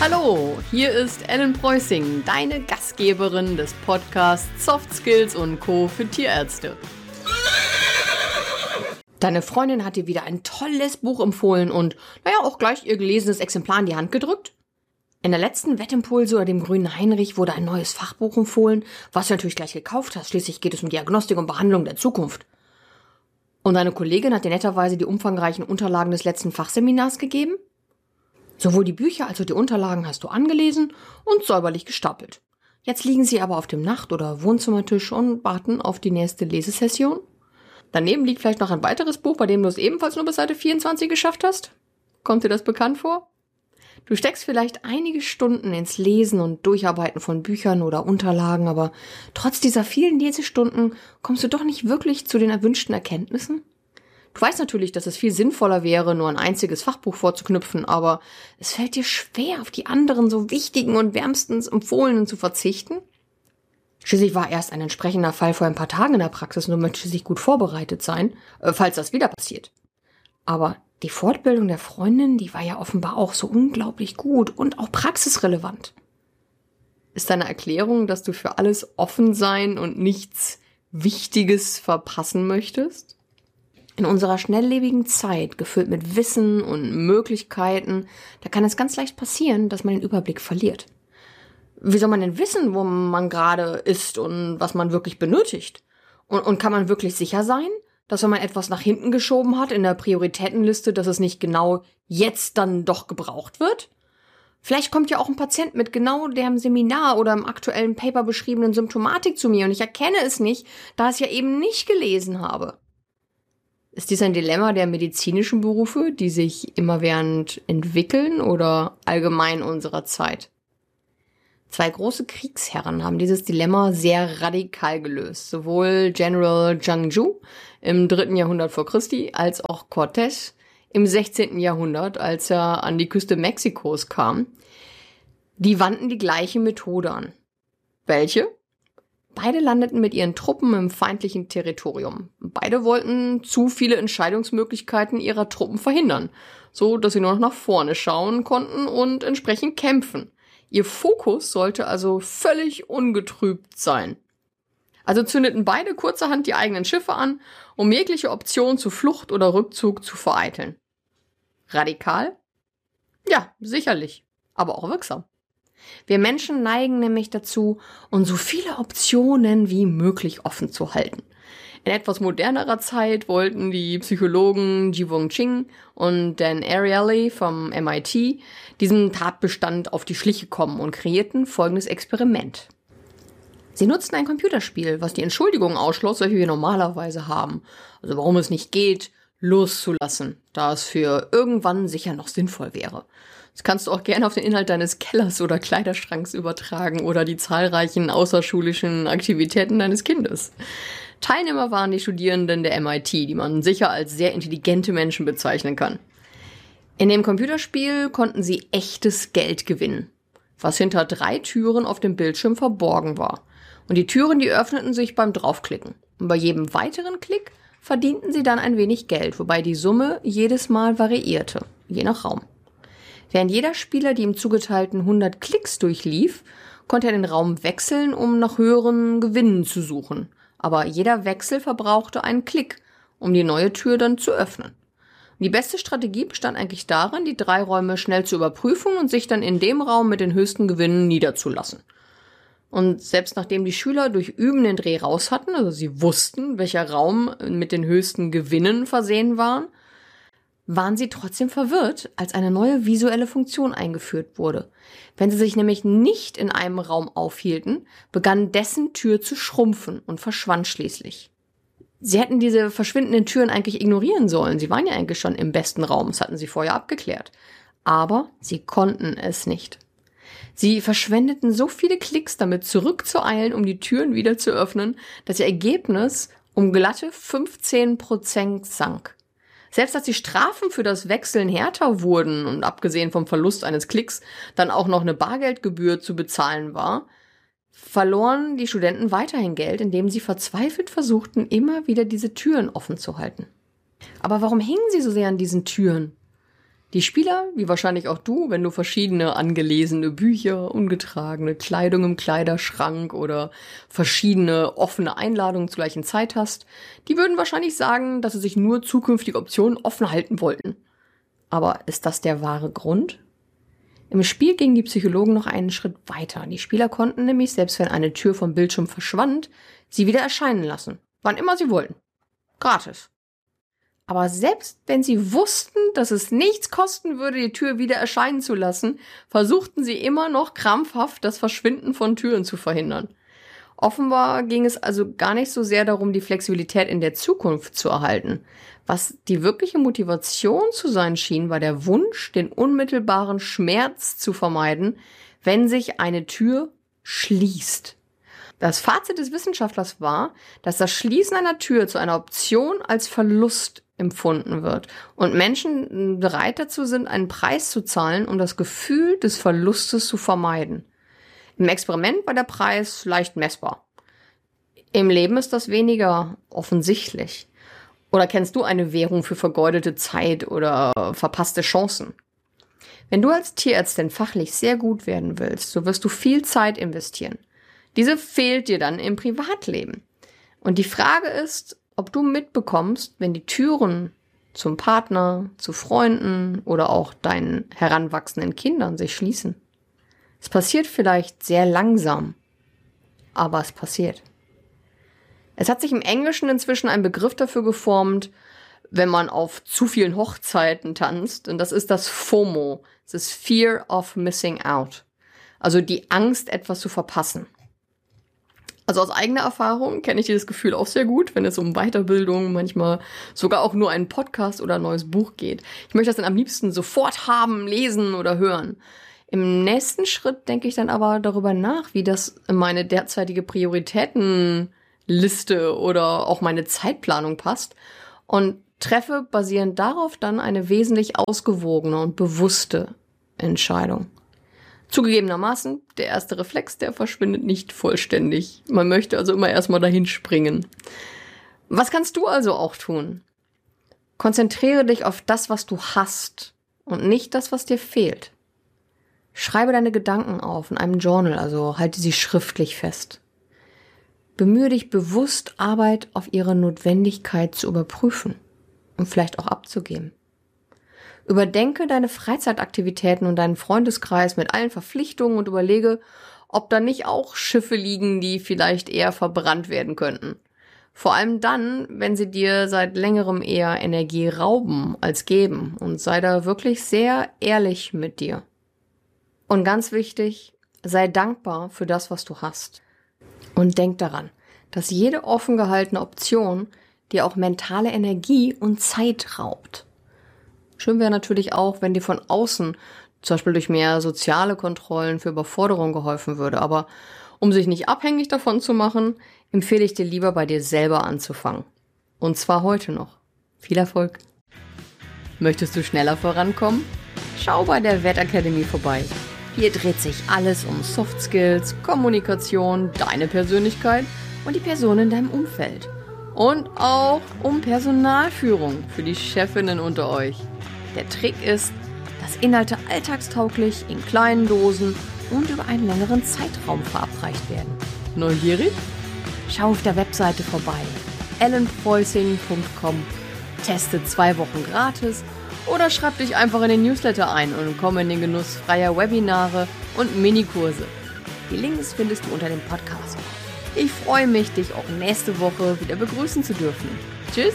Hallo, hier ist Ellen Preußing, deine Gastgeberin des Podcasts Soft Skills und Co. für Tierärzte. Deine Freundin hat dir wieder ein tolles Buch empfohlen und, naja, auch gleich ihr gelesenes Exemplar in die Hand gedrückt. In der letzten Wettimpulse oder dem grünen Heinrich wurde ein neues Fachbuch empfohlen, was du natürlich gleich gekauft hast. Schließlich geht es um Diagnostik und Behandlung der Zukunft. Und deine Kollegin hat dir netterweise die umfangreichen Unterlagen des letzten Fachseminars gegeben? Sowohl die Bücher als auch die Unterlagen hast du angelesen und säuberlich gestapelt. Jetzt liegen sie aber auf dem Nacht- oder Wohnzimmertisch und warten auf die nächste Lesesession. Daneben liegt vielleicht noch ein weiteres Buch, bei dem du es ebenfalls nur bis Seite 24 geschafft hast. Kommt dir das bekannt vor? Du steckst vielleicht einige Stunden ins Lesen und Durcharbeiten von Büchern oder Unterlagen, aber trotz dieser vielen Lesestunden kommst du doch nicht wirklich zu den erwünschten Erkenntnissen? Du weißt natürlich, dass es viel sinnvoller wäre, nur ein einziges Fachbuch vorzuknüpfen, aber es fällt dir schwer, auf die anderen so wichtigen und wärmstens empfohlenen zu verzichten? Schließlich war erst ein entsprechender Fall vor ein paar Tagen in der Praxis und du möchtest schließlich gut vorbereitet sein, äh, falls das wieder passiert. Aber die Fortbildung der Freundin, die war ja offenbar auch so unglaublich gut und auch praxisrelevant. Ist deine Erklärung, dass du für alles offen sein und nichts Wichtiges verpassen möchtest? In unserer schnelllebigen Zeit, gefüllt mit Wissen und Möglichkeiten, da kann es ganz leicht passieren, dass man den Überblick verliert. Wie soll man denn wissen, wo man gerade ist und was man wirklich benötigt? Und, und kann man wirklich sicher sein, dass wenn man etwas nach hinten geschoben hat in der Prioritätenliste, dass es nicht genau jetzt dann doch gebraucht wird? Vielleicht kommt ja auch ein Patient mit genau dem Seminar oder im aktuellen Paper beschriebenen Symptomatik zu mir und ich erkenne es nicht, da ich es ja eben nicht gelesen habe. Ist dies ein Dilemma der medizinischen Berufe, die sich immerwährend entwickeln oder allgemein unserer Zeit? Zwei große Kriegsherren haben dieses Dilemma sehr radikal gelöst. Sowohl General Zhang Zhu im dritten Jahrhundert vor Christi als auch Cortés im 16. Jahrhundert, als er an die Küste Mexikos kam. Die wandten die gleiche Methode an. Welche? Beide landeten mit ihren Truppen im feindlichen Territorium. Beide wollten zu viele Entscheidungsmöglichkeiten ihrer Truppen verhindern, so dass sie nur noch nach vorne schauen konnten und entsprechend kämpfen. Ihr Fokus sollte also völlig ungetrübt sein. Also zündeten beide kurzerhand die eigenen Schiffe an, um jegliche Option zu Flucht oder Rückzug zu vereiteln. Radikal? Ja, sicherlich, aber auch wirksam. Wir Menschen neigen nämlich dazu, uns so viele Optionen wie möglich offen zu halten. In etwas modernerer Zeit wollten die Psychologen Jivong Ching und Dan Ariely vom MIT diesem Tatbestand auf die Schliche kommen und kreierten folgendes Experiment. Sie nutzten ein Computerspiel, was die Entschuldigung ausschloss, welche wir normalerweise haben. Also warum es nicht geht, loszulassen, da es für irgendwann sicher noch sinnvoll wäre. Das kannst du auch gerne auf den Inhalt deines Kellers oder Kleiderschranks übertragen oder die zahlreichen außerschulischen Aktivitäten deines Kindes. Teilnehmer waren die Studierenden der MIT, die man sicher als sehr intelligente Menschen bezeichnen kann. In dem Computerspiel konnten sie echtes Geld gewinnen, was hinter drei Türen auf dem Bildschirm verborgen war. Und die Türen, die öffneten sich beim Draufklicken. Und bei jedem weiteren Klick verdienten sie dann ein wenig Geld, wobei die Summe jedes Mal variierte, je nach Raum. Während jeder Spieler die ihm zugeteilten 100 Klicks durchlief, konnte er den Raum wechseln, um nach höheren Gewinnen zu suchen aber jeder Wechsel verbrauchte einen Klick, um die neue Tür dann zu öffnen. Die beste Strategie bestand eigentlich darin, die drei Räume schnell zu überprüfen und sich dann in dem Raum mit den höchsten Gewinnen niederzulassen. Und selbst nachdem die Schüler durch Üben den Dreh raus hatten, also sie wussten, welcher Raum mit den höchsten Gewinnen versehen waren, waren sie trotzdem verwirrt, als eine neue visuelle Funktion eingeführt wurde. Wenn sie sich nämlich nicht in einem Raum aufhielten, begann dessen Tür zu schrumpfen und verschwand schließlich. Sie hätten diese verschwindenden Türen eigentlich ignorieren sollen. Sie waren ja eigentlich schon im besten Raum, das hatten sie vorher abgeklärt. Aber sie konnten es nicht. Sie verschwendeten so viele Klicks damit zurückzueilen, um die Türen wieder zu öffnen, dass ihr Ergebnis um glatte 15 Prozent sank. Selbst als die Strafen für das Wechseln härter wurden und abgesehen vom Verlust eines Klicks dann auch noch eine Bargeldgebühr zu bezahlen war, verloren die Studenten weiterhin Geld, indem sie verzweifelt versuchten, immer wieder diese Türen offen zu halten. Aber warum hingen sie so sehr an diesen Türen? Die Spieler, wie wahrscheinlich auch du, wenn du verschiedene angelesene Bücher, ungetragene Kleidung im Kleiderschrank oder verschiedene offene Einladungen zur gleichen Zeit hast, die würden wahrscheinlich sagen, dass sie sich nur zukünftige Optionen offen halten wollten. Aber ist das der wahre Grund? Im Spiel gingen die Psychologen noch einen Schritt weiter. Die Spieler konnten nämlich, selbst wenn eine Tür vom Bildschirm verschwand, sie wieder erscheinen lassen. Wann immer sie wollten. Gratis. Aber selbst wenn sie wussten, dass es nichts kosten würde, die Tür wieder erscheinen zu lassen, versuchten sie immer noch krampfhaft das Verschwinden von Türen zu verhindern. Offenbar ging es also gar nicht so sehr darum, die Flexibilität in der Zukunft zu erhalten. Was die wirkliche Motivation zu sein schien, war der Wunsch, den unmittelbaren Schmerz zu vermeiden, wenn sich eine Tür schließt. Das Fazit des Wissenschaftlers war, dass das Schließen einer Tür zu einer Option als Verlust empfunden wird und Menschen bereit dazu sind, einen Preis zu zahlen, um das Gefühl des Verlustes zu vermeiden. Im Experiment war der Preis leicht messbar. Im Leben ist das weniger offensichtlich. Oder kennst du eine Währung für vergeudete Zeit oder verpasste Chancen? Wenn du als Tierärztin fachlich sehr gut werden willst, so wirst du viel Zeit investieren. Diese fehlt dir dann im Privatleben. Und die Frage ist, ob du mitbekommst, wenn die Türen zum Partner, zu Freunden oder auch deinen heranwachsenden Kindern sich schließen. Es passiert vielleicht sehr langsam, aber es passiert. Es hat sich im Englischen inzwischen ein Begriff dafür geformt, wenn man auf zu vielen Hochzeiten tanzt, und das ist das FOMO, das Fear of Missing Out. Also die Angst, etwas zu verpassen. Also aus eigener Erfahrung kenne ich dieses Gefühl auch sehr gut, wenn es um Weiterbildung, manchmal sogar auch nur einen Podcast oder ein neues Buch geht. Ich möchte das dann am liebsten sofort haben, lesen oder hören. Im nächsten Schritt denke ich dann aber darüber nach, wie das in meine derzeitige Prioritätenliste oder auch meine Zeitplanung passt und treffe basierend darauf dann eine wesentlich ausgewogene und bewusste Entscheidung. Zugegebenermaßen, der erste Reflex, der verschwindet nicht vollständig. Man möchte also immer erstmal dahin springen. Was kannst du also auch tun? Konzentriere dich auf das, was du hast und nicht das, was dir fehlt. Schreibe deine Gedanken auf in einem Journal, also halte sie schriftlich fest. Bemühe dich bewusst, Arbeit auf ihre Notwendigkeit zu überprüfen und vielleicht auch abzugeben. Überdenke deine Freizeitaktivitäten und deinen Freundeskreis mit allen Verpflichtungen und überlege, ob da nicht auch Schiffe liegen, die vielleicht eher verbrannt werden könnten. Vor allem dann, wenn sie dir seit längerem eher Energie rauben als geben und sei da wirklich sehr ehrlich mit dir. Und ganz wichtig, sei dankbar für das, was du hast. Und denk daran, dass jede offen gehaltene Option dir auch mentale Energie und Zeit raubt. Schön wäre natürlich auch, wenn dir von außen, zum Beispiel durch mehr soziale Kontrollen für Überforderung geholfen würde. Aber um sich nicht abhängig davon zu machen, empfehle ich dir lieber bei dir selber anzufangen. Und zwar heute noch. Viel Erfolg! Möchtest du schneller vorankommen? Schau bei der Wettakademie vorbei. Hier dreht sich alles um Soft Skills, Kommunikation, deine Persönlichkeit und die Person in deinem Umfeld. Und auch um Personalführung für die Chefinnen unter euch. Der Trick ist, dass Inhalte alltagstauglich in kleinen Dosen und über einen längeren Zeitraum verabreicht werden. Neugierig? Schau auf der Webseite vorbei. ellenpreußing.com Teste zwei Wochen gratis oder schreib dich einfach in den Newsletter ein und komm in den Genuss freier Webinare und Minikurse. Die Links findest du unter dem Podcast. Ich freue mich, dich auch nächste Woche wieder begrüßen zu dürfen. Tschüss!